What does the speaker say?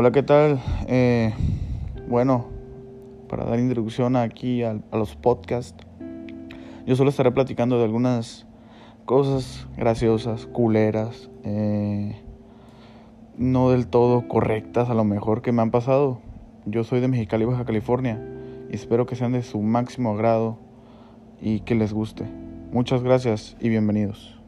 Hola, ¿qué tal? Eh, bueno, para dar introducción aquí a, los podcasts, yo solo estaré platicando de algunas cosas graciosas, culeras, eh, no del todo correctas a lo mejor que me han pasado. Yo soy de Mexicali, Baja California, y espero que sean de su máximo agrado y que les guste. Muchas gracias y bienvenidos.